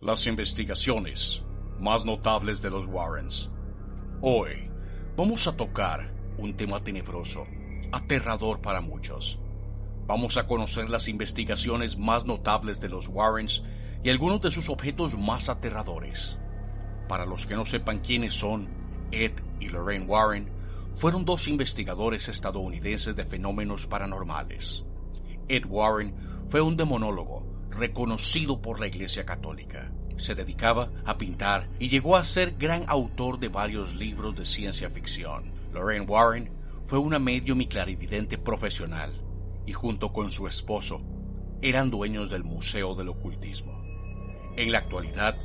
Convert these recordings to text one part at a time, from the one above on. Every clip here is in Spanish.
Las investigaciones más notables de los Warrens. Hoy vamos a tocar un tema tenebroso, aterrador para muchos. Vamos a conocer las investigaciones más notables de los Warrens y algunos de sus objetos más aterradores. Para los que no sepan quiénes son, Ed y Lorraine Warren fueron dos investigadores estadounidenses de fenómenos paranormales. Ed Warren fue un demonólogo reconocido por la Iglesia Católica. Se dedicaba a pintar y llegó a ser gran autor de varios libros de ciencia ficción. Lorraine Warren fue una medium y clarividente profesional y junto con su esposo eran dueños del Museo del Ocultismo. En la actualidad,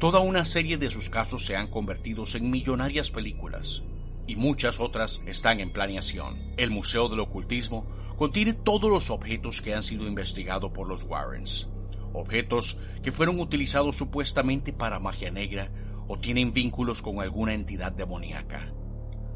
toda una serie de sus casos se han convertido en millonarias películas y muchas otras están en planeación. El Museo del Ocultismo contiene todos los objetos que han sido investigados por los Warrens objetos que fueron utilizados supuestamente para magia negra o tienen vínculos con alguna entidad demoníaca.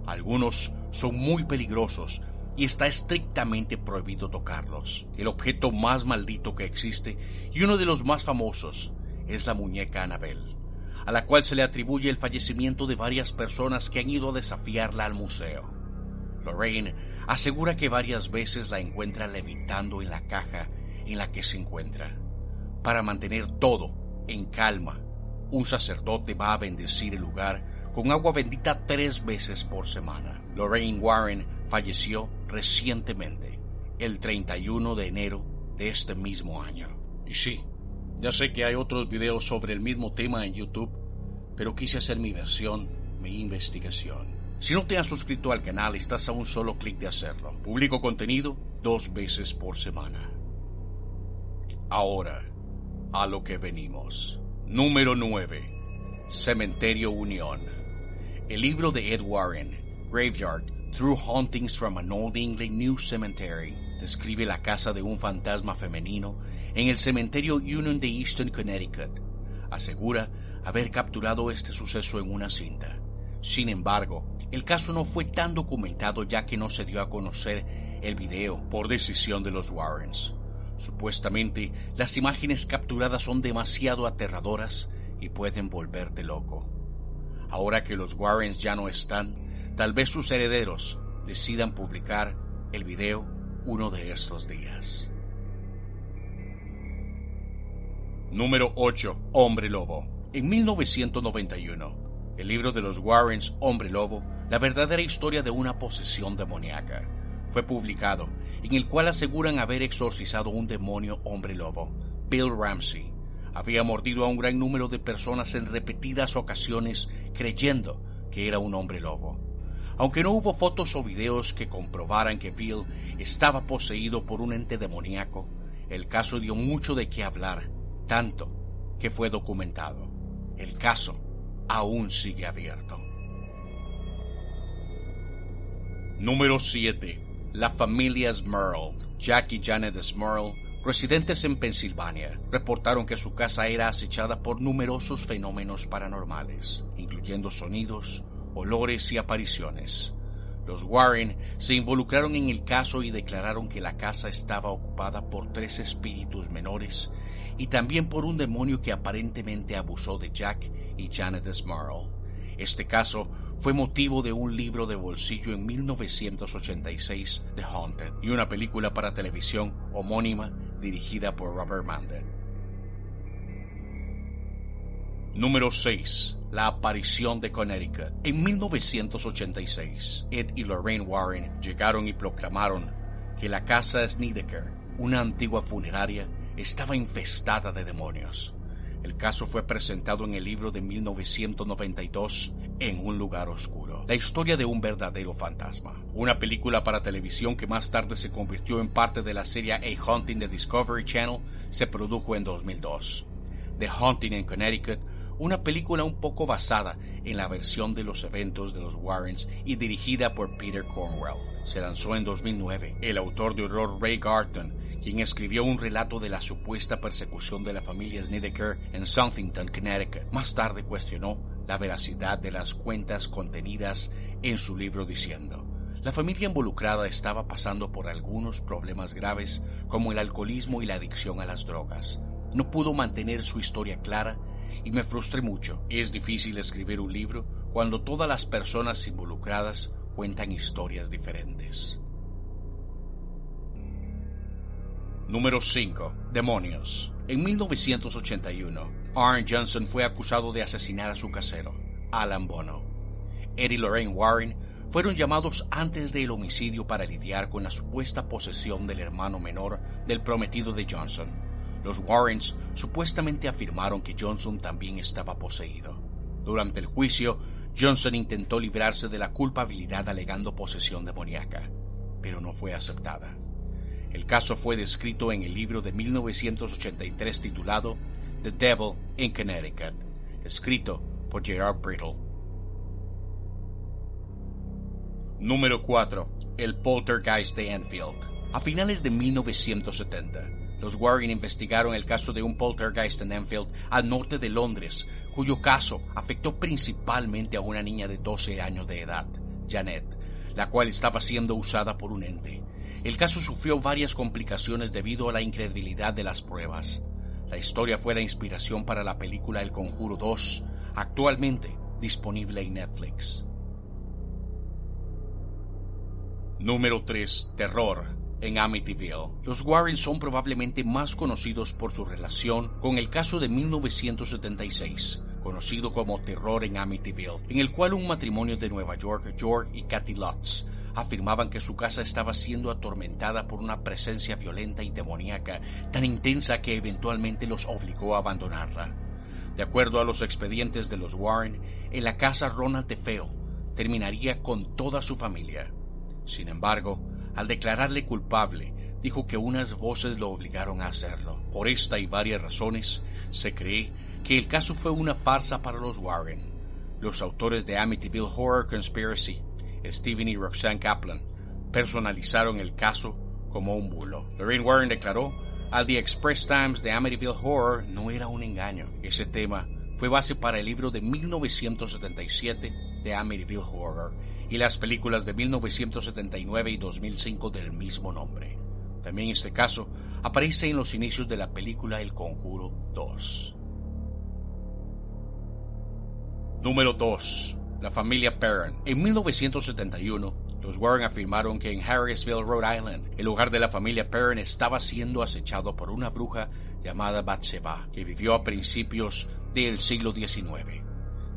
Algunos son muy peligrosos y está estrictamente prohibido tocarlos. El objeto más maldito que existe y uno de los más famosos es la muñeca Annabel, a la cual se le atribuye el fallecimiento de varias personas que han ido a desafiarla al museo. Lorraine asegura que varias veces la encuentra levitando en la caja en la que se encuentra. Para mantener todo en calma, un sacerdote va a bendecir el lugar con agua bendita tres veces por semana. Lorraine Warren falleció recientemente, el 31 de enero de este mismo año. Y sí, ya sé que hay otros videos sobre el mismo tema en YouTube, pero quise hacer mi versión, mi investigación. Si no te has suscrito al canal, estás a un solo clic de hacerlo. Publico contenido dos veces por semana. Ahora, a lo que venimos. Número 9. Cementerio Unión. El libro de Ed Warren, Graveyard, Through Hauntings from an Old England New Cemetery, describe la casa de un fantasma femenino en el cementerio Union de Easton, Connecticut. Asegura haber capturado este suceso en una cinta. Sin embargo, el caso no fue tan documentado ya que no se dio a conocer el video por decisión de los Warrens. Supuestamente, las imágenes capturadas son demasiado aterradoras y pueden volverte loco. Ahora que los Warrens ya no están, tal vez sus herederos decidan publicar el video uno de estos días. Número 8. Hombre Lobo. En 1991, el libro de los Warrens, Hombre Lobo, la verdadera historia de una posesión demoníaca, fue publicado, en el cual aseguran haber exorcizado un demonio hombre lobo. Bill Ramsey había mordido a un gran número de personas en repetidas ocasiones creyendo que era un hombre lobo. Aunque no hubo fotos o videos que comprobaran que Bill estaba poseído por un ente demoníaco, el caso dio mucho de qué hablar, tanto que fue documentado. El caso aún sigue abierto. Número 7. La familia Smurl, Jack y Janet Smurl, residentes en Pensilvania, reportaron que su casa era acechada por numerosos fenómenos paranormales, incluyendo sonidos, olores y apariciones. Los Warren se involucraron en el caso y declararon que la casa estaba ocupada por tres espíritus menores y también por un demonio que aparentemente abusó de Jack y Janet Smurl. Este caso fue motivo de un libro de bolsillo en 1986, The Haunted, y una película para televisión homónima dirigida por Robert Manden. Número 6. La aparición de Connecticut. En 1986, Ed y Lorraine Warren llegaron y proclamaron que la casa Snedeker, una antigua funeraria, estaba infestada de demonios. El caso fue presentado en el libro de 1992, En un lugar oscuro. La historia de un verdadero fantasma. Una película para televisión que más tarde se convirtió en parte de la serie A Haunting de Discovery Channel se produjo en 2002. The Haunting in Connecticut, una película un poco basada en la versión de los eventos de los Warrens y dirigida por Peter Cornwell. Se lanzó en 2009. El autor de horror Ray Garton quien escribió un relato de la supuesta persecución de la familia Snedeker en Southington, Connecticut. Más tarde cuestionó la veracidad de las cuentas contenidas en su libro diciendo, la familia involucrada estaba pasando por algunos problemas graves como el alcoholismo y la adicción a las drogas. No pudo mantener su historia clara y me frustré mucho. Es difícil escribir un libro cuando todas las personas involucradas cuentan historias diferentes. Número 5. Demonios. En 1981, Arn Johnson fue acusado de asesinar a su casero, Alan Bono. Eddie Lorraine Warren fueron llamados antes del homicidio para lidiar con la supuesta posesión del hermano menor del prometido de Johnson. Los Warrens supuestamente afirmaron que Johnson también estaba poseído. Durante el juicio, Johnson intentó librarse de la culpabilidad alegando posesión demoníaca, pero no fue aceptada. El caso fue descrito en el libro de 1983 titulado The Devil in Connecticut, escrito por Gerard Brittle. Número 4. El Poltergeist de Enfield. A finales de 1970, los Warren investigaron el caso de un poltergeist en Enfield, al norte de Londres, cuyo caso afectó principalmente a una niña de 12 años de edad, Janet, la cual estaba siendo usada por un ente. El caso sufrió varias complicaciones debido a la incredulidad de las pruebas. La historia fue la inspiración para la película El Conjuro 2, actualmente disponible en Netflix. Número 3. Terror en Amityville. Los Warren son probablemente más conocidos por su relación con el caso de 1976, conocido como Terror en Amityville, en el cual un matrimonio de Nueva York, George y Kathy Lutz, afirmaban que su casa estaba siendo atormentada por una presencia violenta y demoníaca tan intensa que eventualmente los obligó a abandonarla. De acuerdo a los expedientes de los Warren, en la casa Ronald Feo terminaría con toda su familia. Sin embargo, al declararle culpable, dijo que unas voces lo obligaron a hacerlo. Por esta y varias razones, se cree que el caso fue una farsa para los Warren. Los autores de Amityville Horror Conspiracy, Stephen y Roxanne Kaplan, personalizaron el caso como un bulo. Lorraine Warren declaró al The Express Times de Amityville Horror no era un engaño. Ese tema fue base para el libro de 1977 de Amityville Horror y las películas de 1979 y 2005 del mismo nombre. También este caso aparece en los inicios de la película El Conjuro 2. Número 2. La familia Perron. En 1971, los Warren afirmaron que en Harrisville, Rhode Island, el hogar de la familia Perron estaba siendo acechado por una bruja llamada Bathsheba, que vivió a principios del siglo XIX.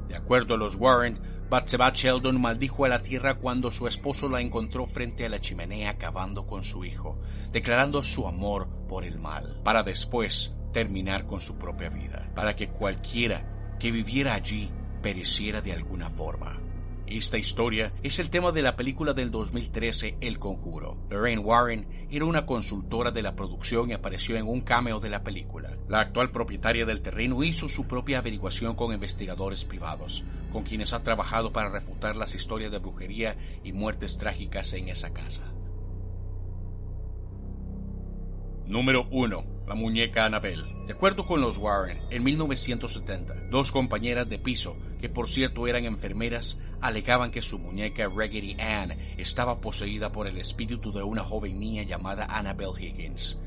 De acuerdo a los Warren, Bathsheba Sheldon maldijo a la tierra cuando su esposo la encontró frente a la chimenea acabando con su hijo, declarando su amor por el mal, para después terminar con su propia vida, para que cualquiera que viviera allí pereciera de alguna forma. Esta historia es el tema de la película del 2013 El Conjuro. Lorraine Warren era una consultora de la producción y apareció en un cameo de la película. La actual propietaria del terreno hizo su propia averiguación con investigadores privados, con quienes ha trabajado para refutar las historias de brujería y muertes trágicas en esa casa. Número 1 la muñeca Annabelle. De acuerdo con los Warren, en 1970, dos compañeras de piso, que por cierto eran enfermeras, alegaban que su muñeca Raggedy Ann estaba poseída por el espíritu de una joven niña llamada Annabelle Higgins.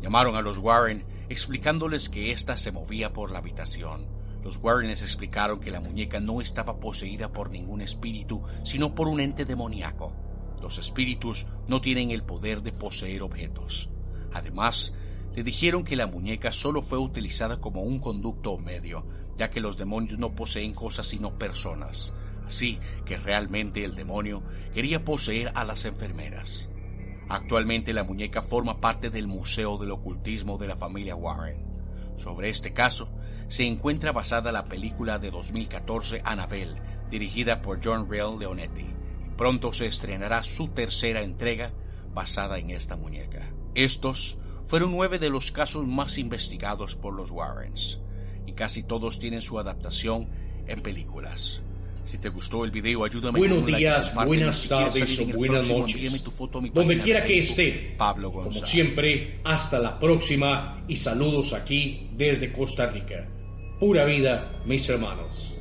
Llamaron a los Warren explicándoles que ésta se movía por la habitación. Los Warren explicaron que la muñeca no estaba poseída por ningún espíritu, sino por un ente demoníaco. Los espíritus no tienen el poder de poseer objetos. Además, le dijeron que la muñeca solo fue utilizada como un conducto o medio, ya que los demonios no poseen cosas sino personas. Así que realmente el demonio quería poseer a las enfermeras. Actualmente la muñeca forma parte del Museo del Ocultismo de la familia Warren. Sobre este caso se encuentra basada la película de 2014 Annabelle, dirigida por John Real Leonetti. Pronto se estrenará su tercera entrega basada en esta muñeca. Estos fueron nueve de los casos más investigados por los Warrens, y casi todos tienen su adaptación en películas. Si te gustó el video, ayúdame Buenos días, buenas tardes o buenas noches. Donde quiera que esté. Pablo Como siempre, hasta la próxima y saludos aquí desde Costa Rica. Pura vida, mis hermanos.